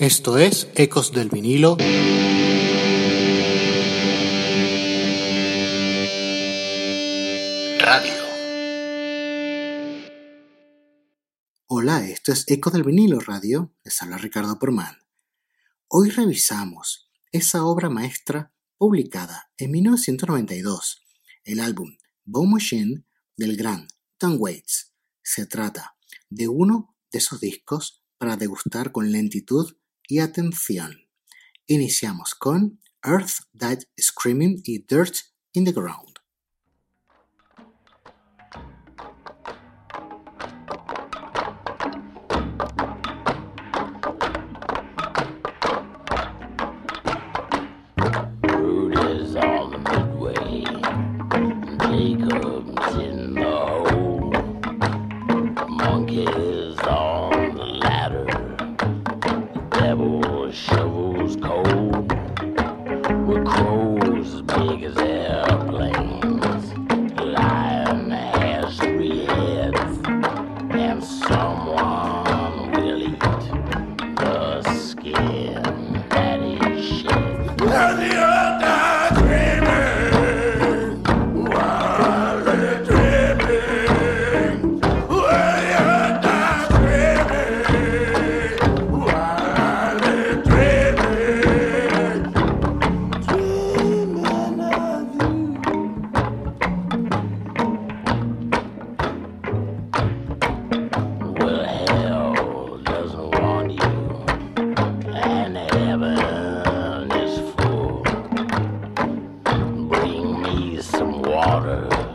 Esto es Ecos del vinilo. Radio. Hola, esto es Ecos del vinilo radio. Les habla Ricardo Porman. Hoy revisamos esa obra maestra publicada en 1992, el álbum Bone Machine del gran Tom Waits. Se trata de uno de esos discos para degustar con lentitud y atención. Iniciamos con Earth Died Screaming y Dirt in the Ground. water.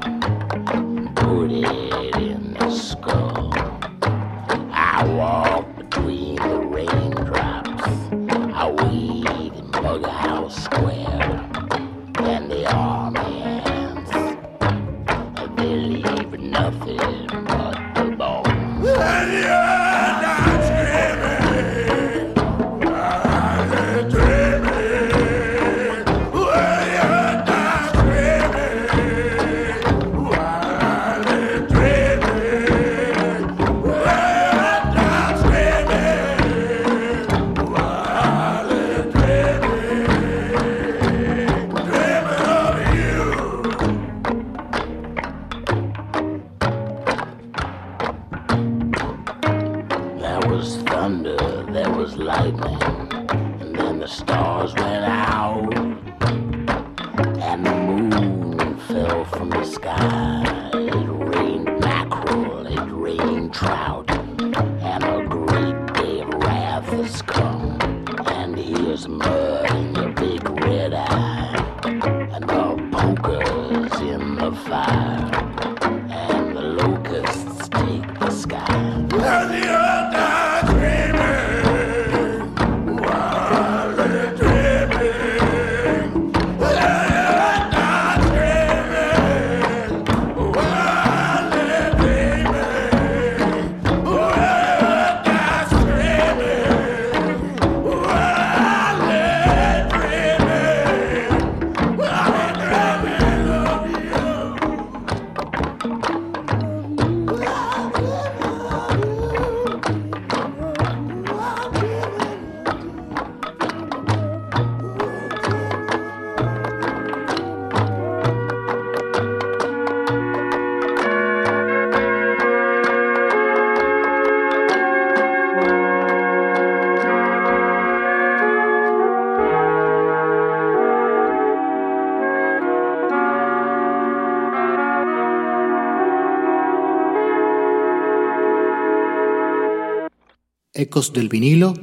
Ecos del vinilo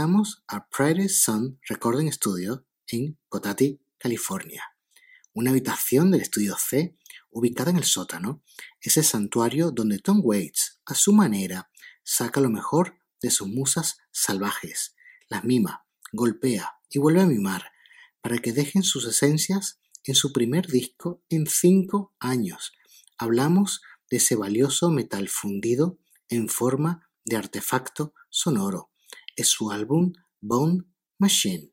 regresamos a Sun Recording Studio en Cotati, California. Una habitación del estudio C, ubicada en el sótano, es el santuario donde Tom Waits, a su manera, saca lo mejor de sus musas salvajes, las mima, golpea y vuelve a mimar, para que dejen sus esencias en su primer disco en cinco años. Hablamos de ese valioso metal fundido en forma de artefacto sonoro es su álbum Bone Machine.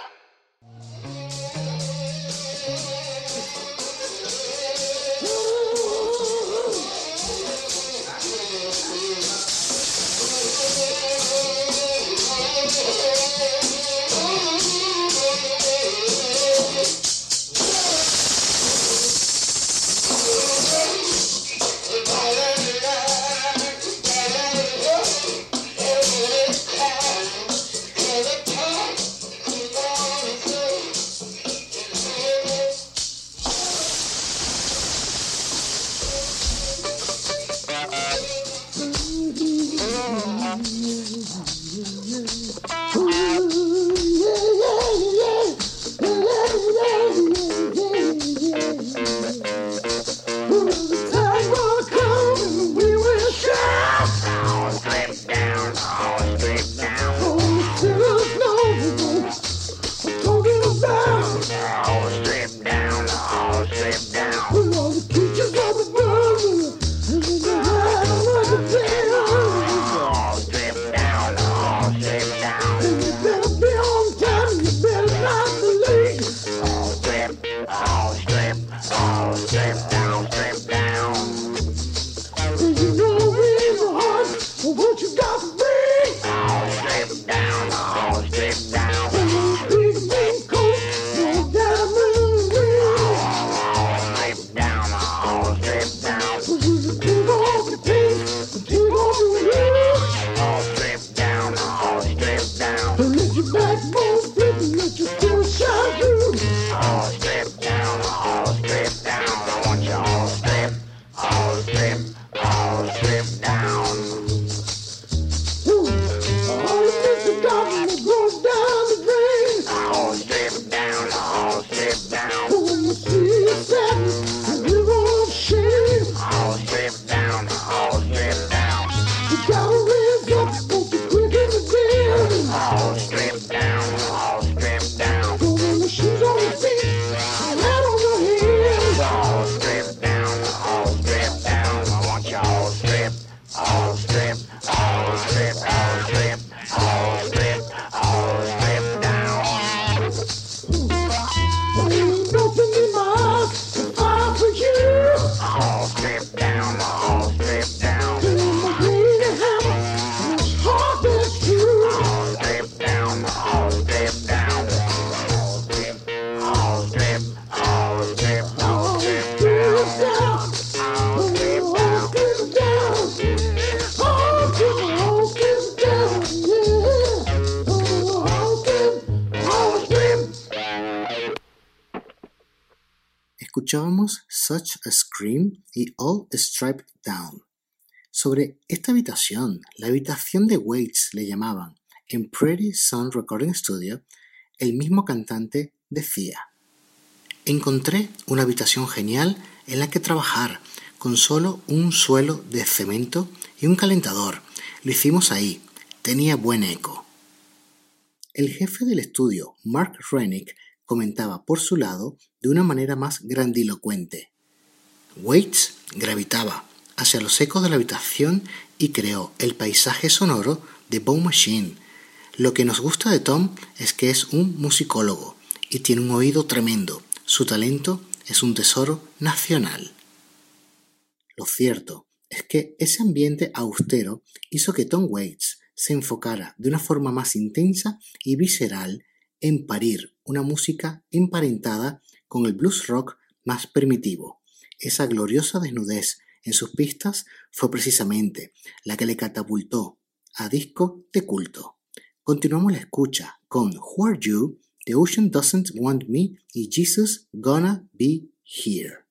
Y All Striped Down. Sobre esta habitación, la habitación de Waits le llamaban, en Pretty Sun Recording Studio, el mismo cantante decía, Encontré una habitación genial en la que trabajar, con solo un suelo de cemento y un calentador. Lo hicimos ahí, tenía buen eco. El jefe del estudio, Mark Rennick, comentaba por su lado de una manera más grandilocuente. Waits gravitaba hacia los ecos de la habitación y creó el paisaje sonoro de Bone Machine. Lo que nos gusta de Tom es que es un musicólogo y tiene un oído tremendo. Su talento es un tesoro nacional. Lo cierto es que ese ambiente austero hizo que Tom Waits se enfocara de una forma más intensa y visceral en parir una música emparentada con el blues rock más primitivo. Esa gloriosa desnudez en sus pistas fue precisamente la que le catapultó a disco de culto. Continuamos la escucha con Who Are You, The Ocean Doesn't Want Me y Jesus Gonna Be Here.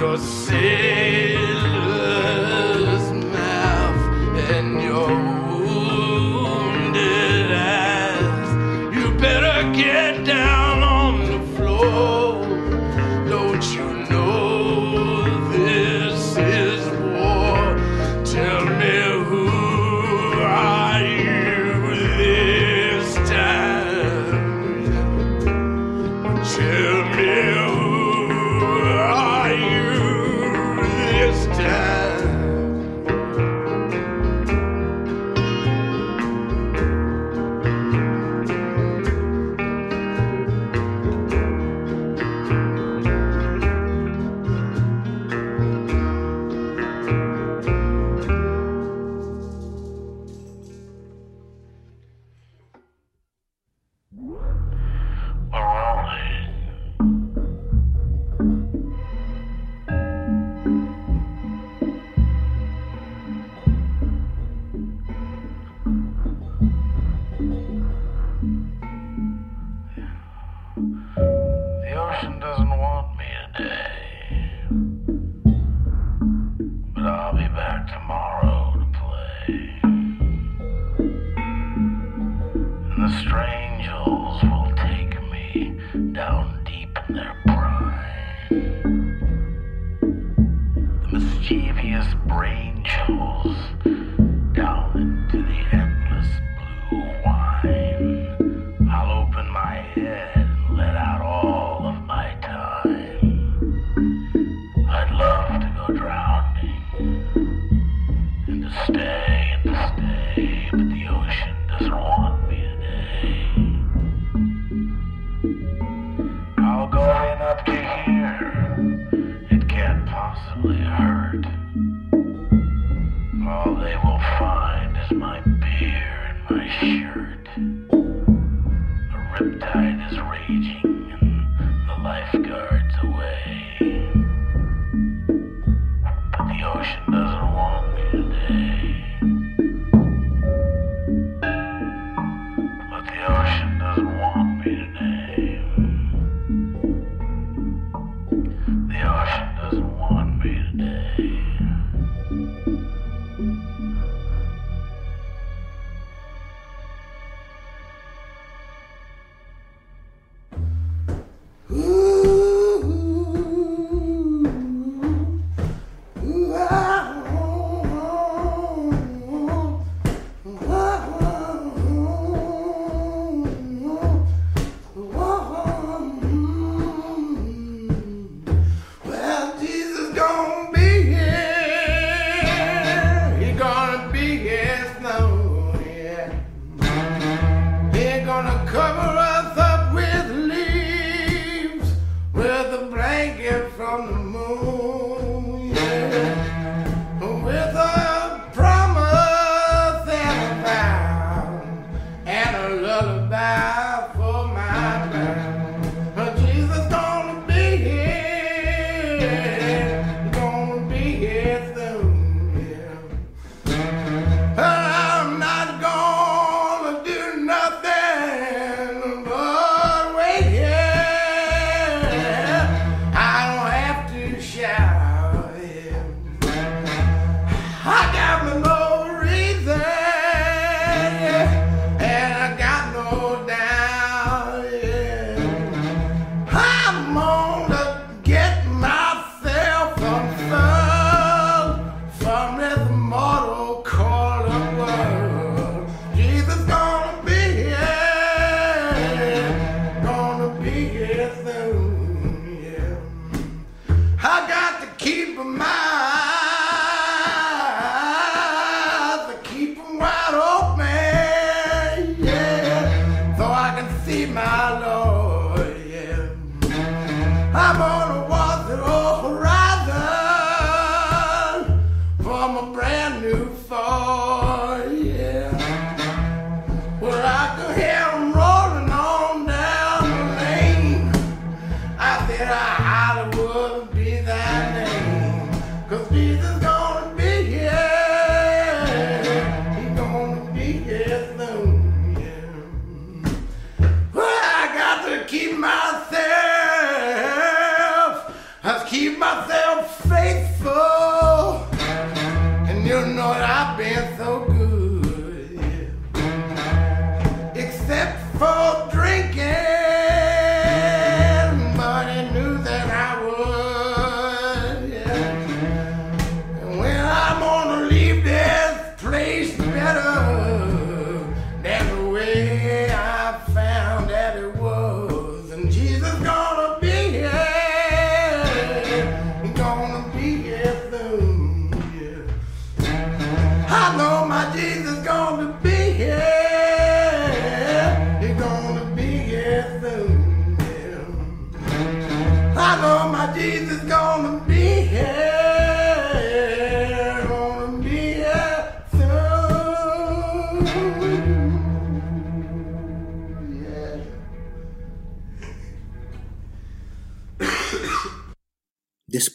your sin.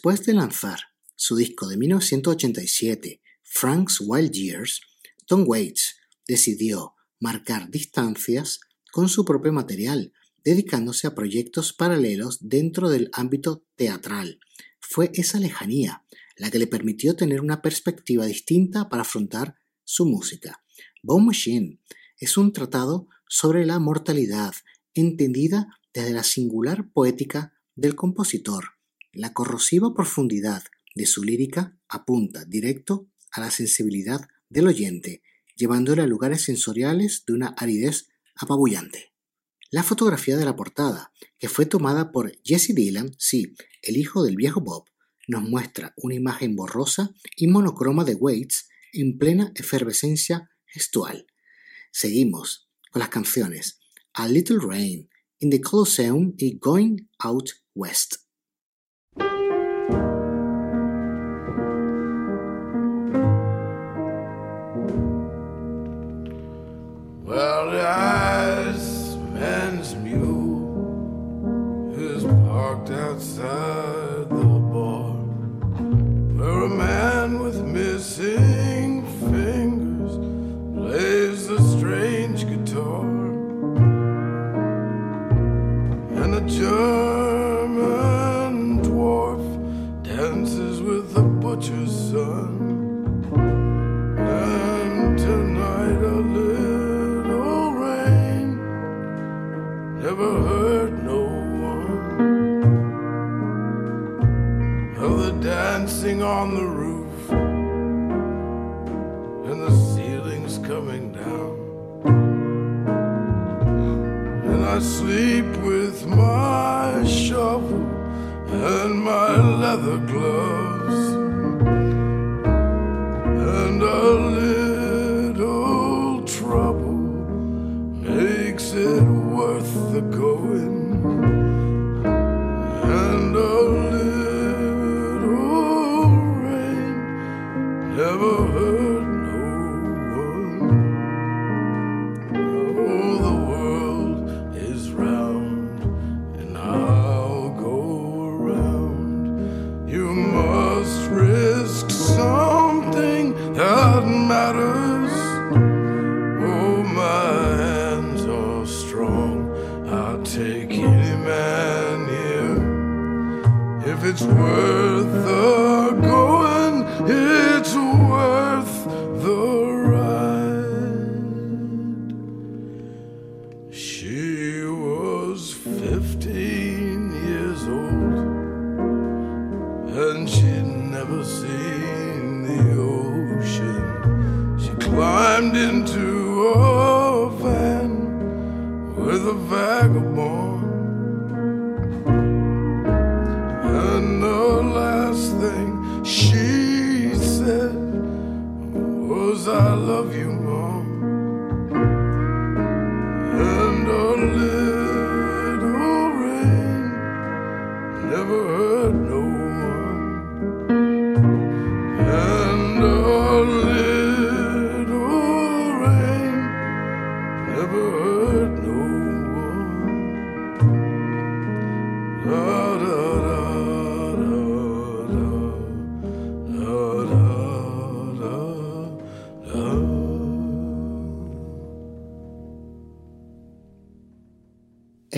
Después de lanzar su disco de 1987, Frank's Wild Years, Tom Waits decidió marcar distancias con su propio material, dedicándose a proyectos paralelos dentro del ámbito teatral. Fue esa lejanía la que le permitió tener una perspectiva distinta para afrontar su música. Bone Machine es un tratado sobre la mortalidad, entendida desde la singular poética del compositor. La corrosiva profundidad de su lírica apunta directo a la sensibilidad del oyente, llevándole a lugares sensoriales de una aridez apabullante. La fotografía de la portada, que fue tomada por Jesse Dillon, sí, el hijo del viejo Bob, nos muestra una imagen borrosa y monocroma de Waits en plena efervescencia gestual. Seguimos con las canciones A Little Rain, In the Colosseum y Going Out West. Outside And the last thing she said was, I love you,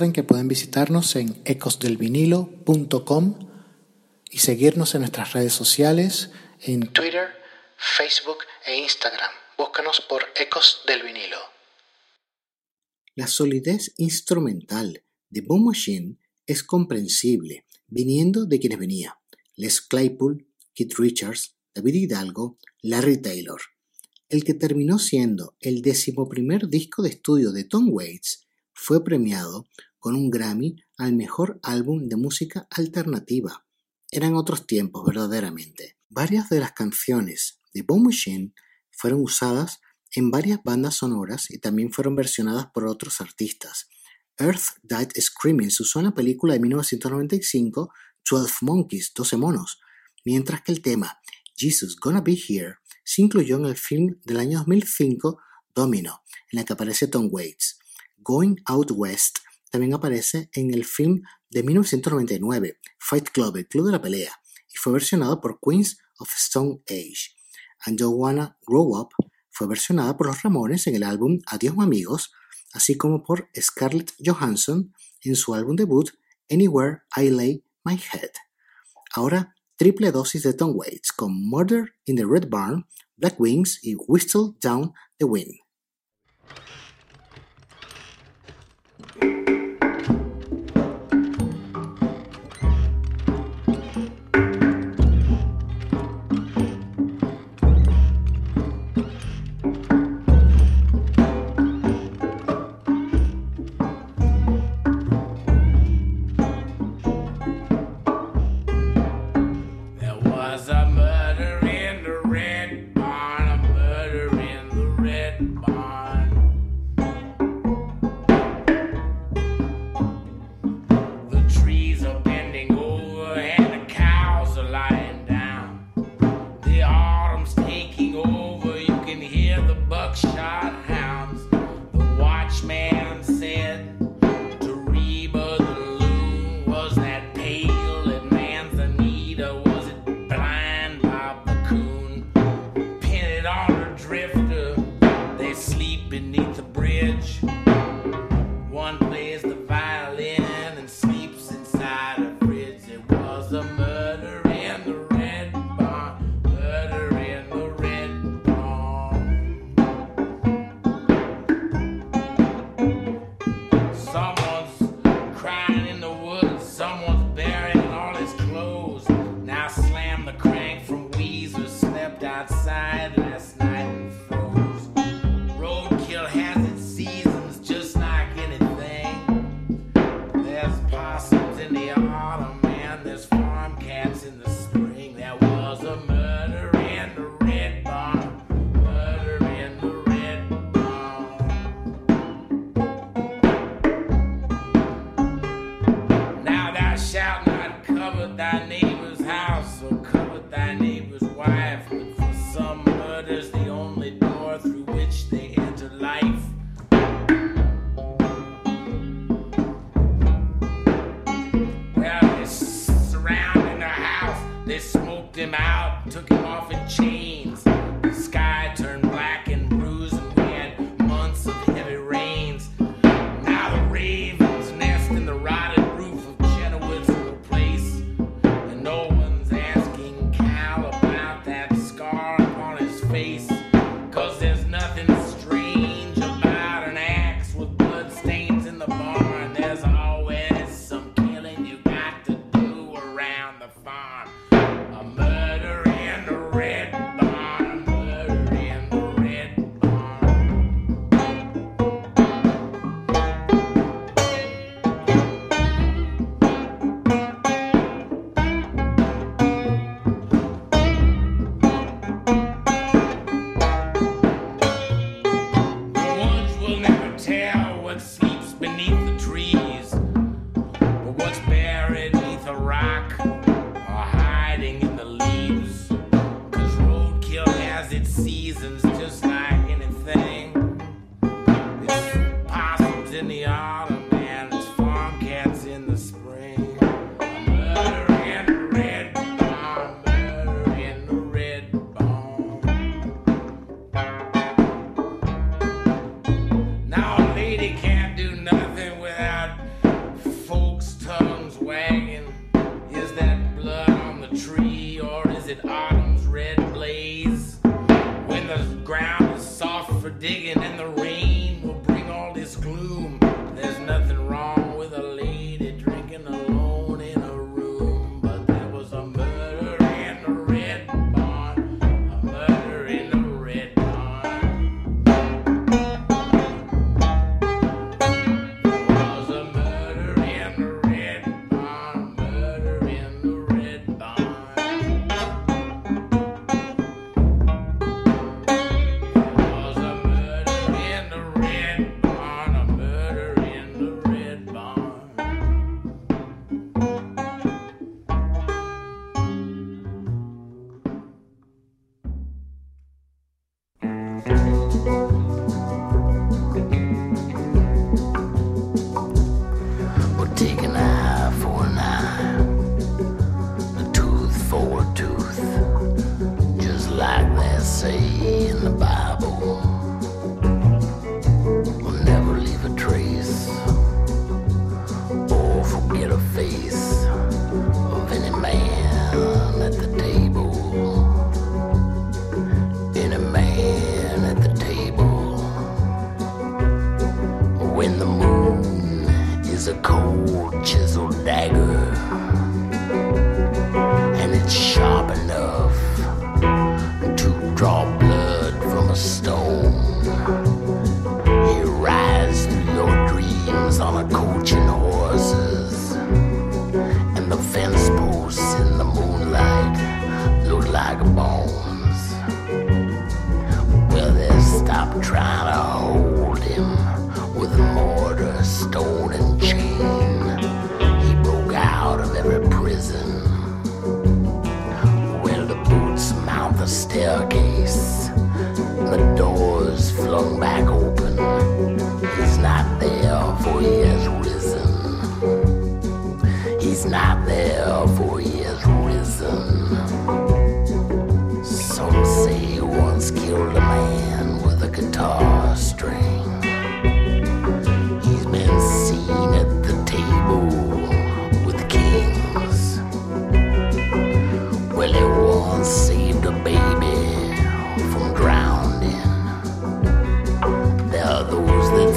Recuerden que pueden visitarnos en ecosdelvinilo.com y seguirnos en nuestras redes sociales en Twitter, Facebook e Instagram. Búscanos por Ecos del Vinilo. La solidez instrumental de Boom Machine es comprensible, viniendo de quienes venía: Les Claypool, Keith Richards, David Hidalgo, Larry Taylor. El que terminó siendo el decimoprimer disco de estudio de Tom Waits fue premiado con un Grammy al mejor álbum de música alternativa. Eran otros tiempos, verdaderamente. Varias de las canciones de Boom Machine fueron usadas en varias bandas sonoras y también fueron versionadas por otros artistas. Earth Died Screaming se usó en la película de 1995 12 Monkeys, 12 monos, mientras que el tema Jesus Gonna Be Here se incluyó en el film del año 2005 Domino, en el que aparece Tom Waits. Going Out West también aparece en el film de 1999, Fight Club, el club de la pelea, y fue versionado por Queens of Stone Age. And Don't Wanna Grow Up fue versionada por los Ramones en el álbum Adiós Amigos, así como por Scarlett Johansson en su álbum debut Anywhere I Lay My Head. Ahora, triple dosis de Tom Waits con Murder in the Red Barn, Black Wings y Whistle Down the Wind.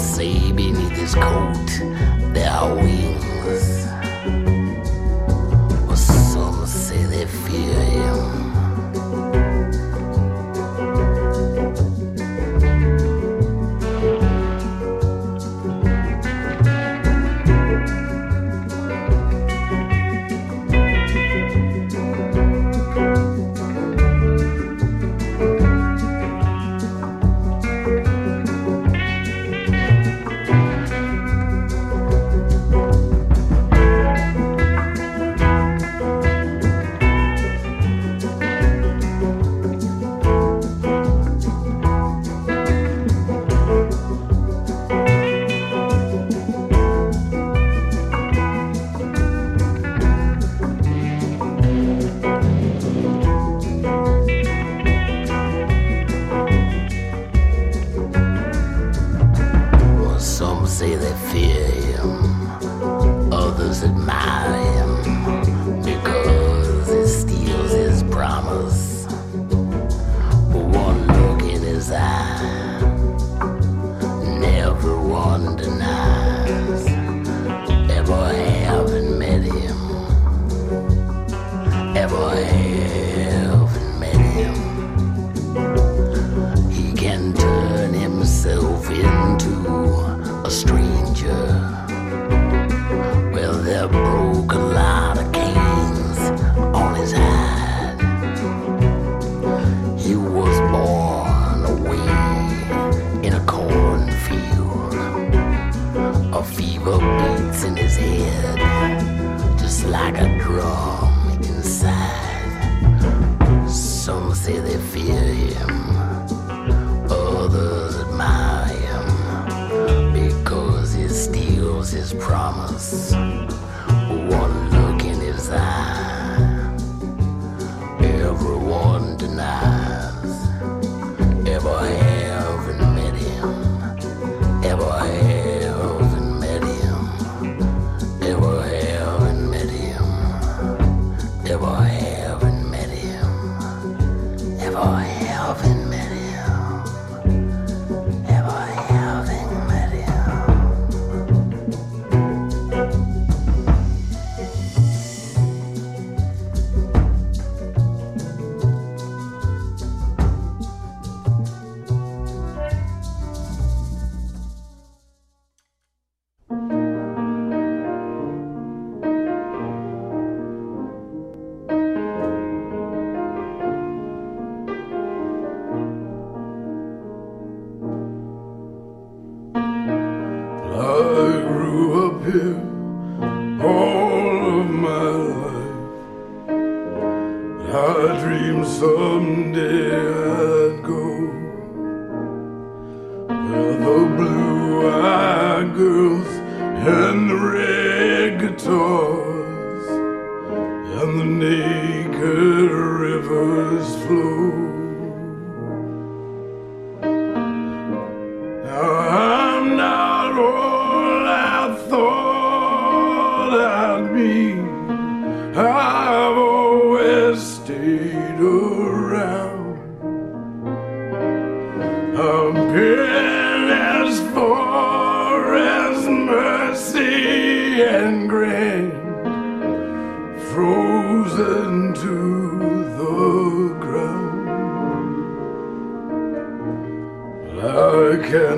Say beneath his coat there are wings. Or some say they fear.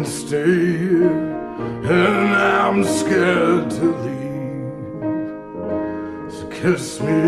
stay here, and I'm scared to leave. So kiss me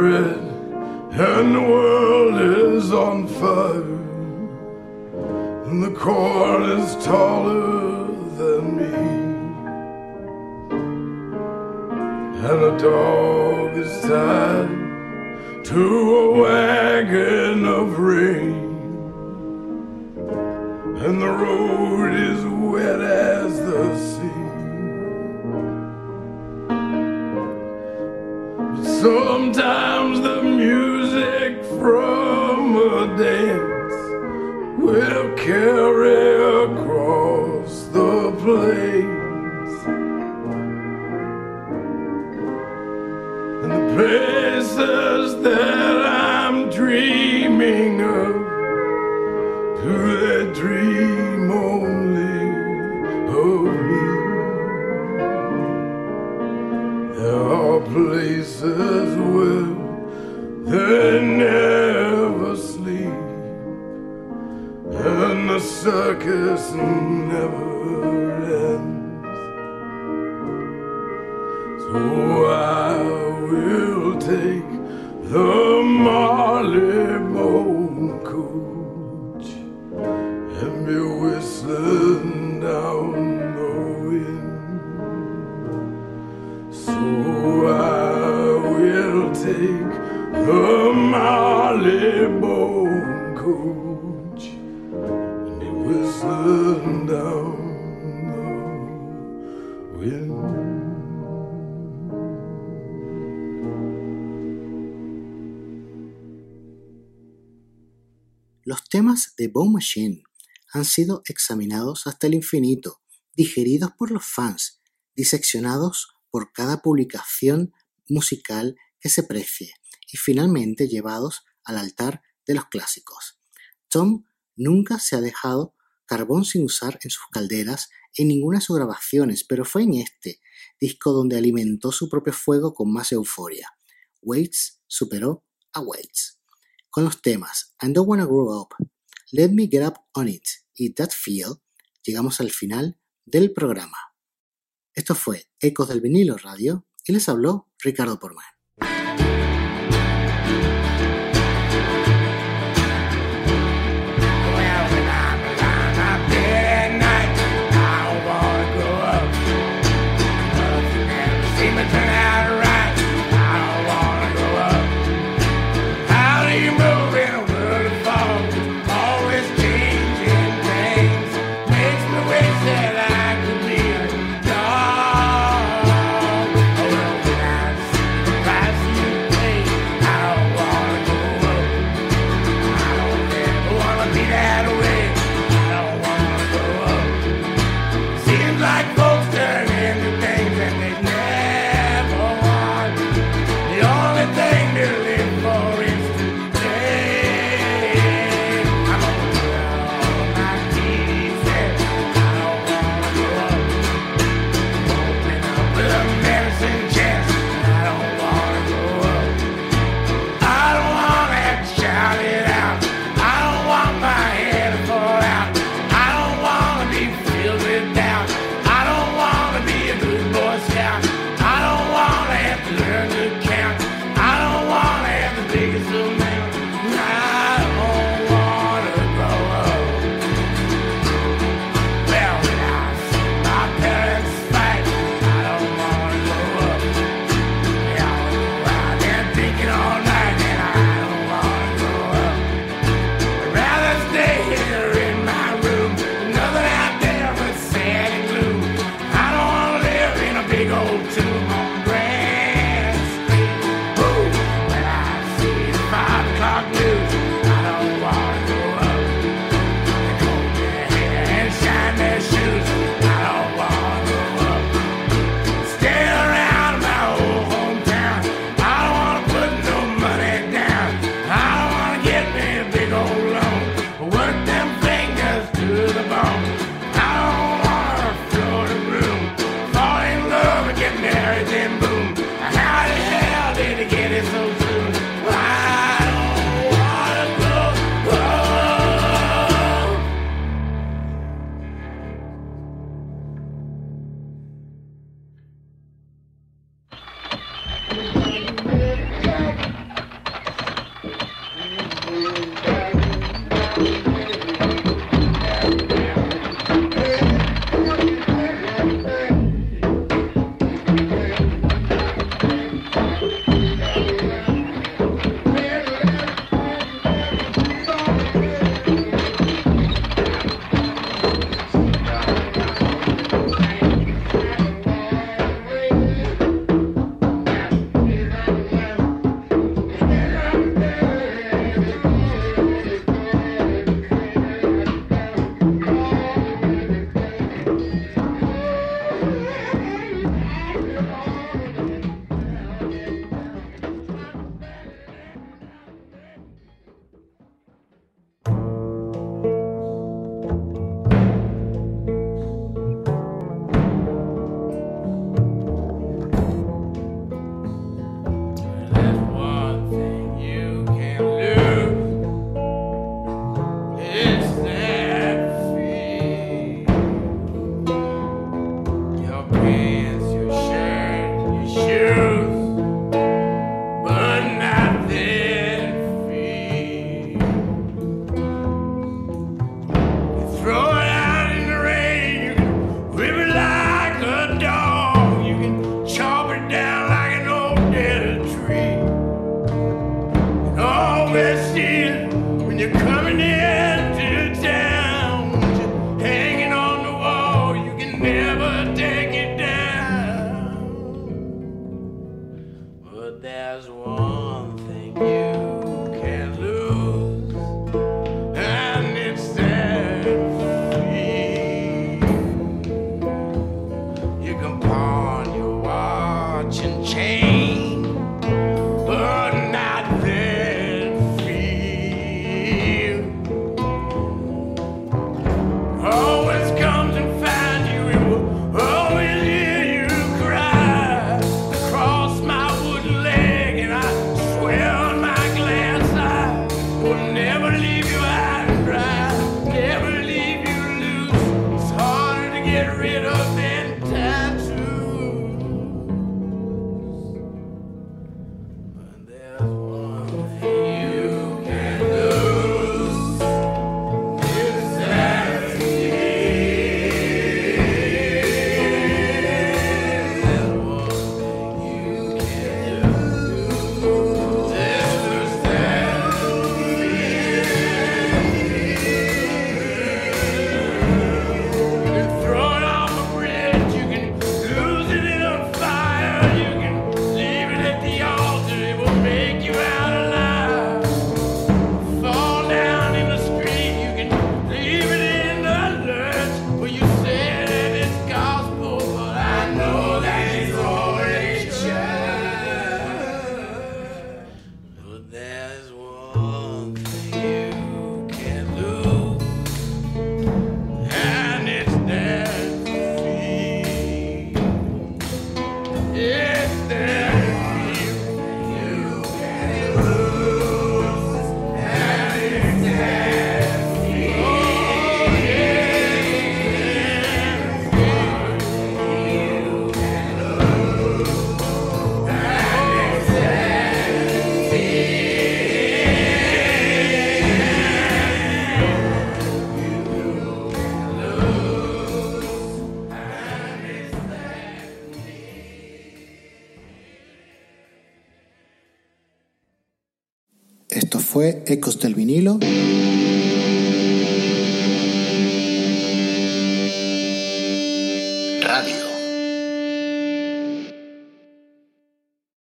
red and the world is on fire, and the corn is taller than me, and a dog is tied to a wagon of rain, and the road is wet as the sea. Sometimes the music from a dance will carry across the plains. And the places that I'm dreaming of, do they dream only of me? Are places where they never sleep, and the circus never ends. So I will take the Bone coach and be whistling Los temas de Bone Machine han sido examinados hasta el infinito, digeridos por los fans, diseccionados por cada publicación musical que se precie y finalmente llevados al altar de los clásicos. Tom nunca se ha dejado carbón sin usar en sus calderas en ninguna de sus grabaciones, pero fue en este disco donde alimentó su propio fuego con más euforia. Waits superó a Waits. Con los temas I Don't Wanna Grow Up, Let Me Get Up On It y That Feel, llegamos al final del programa. Esto fue Ecos del Vinilo Radio y les habló Ricardo Porman. Get rid of than Ecos del vinilo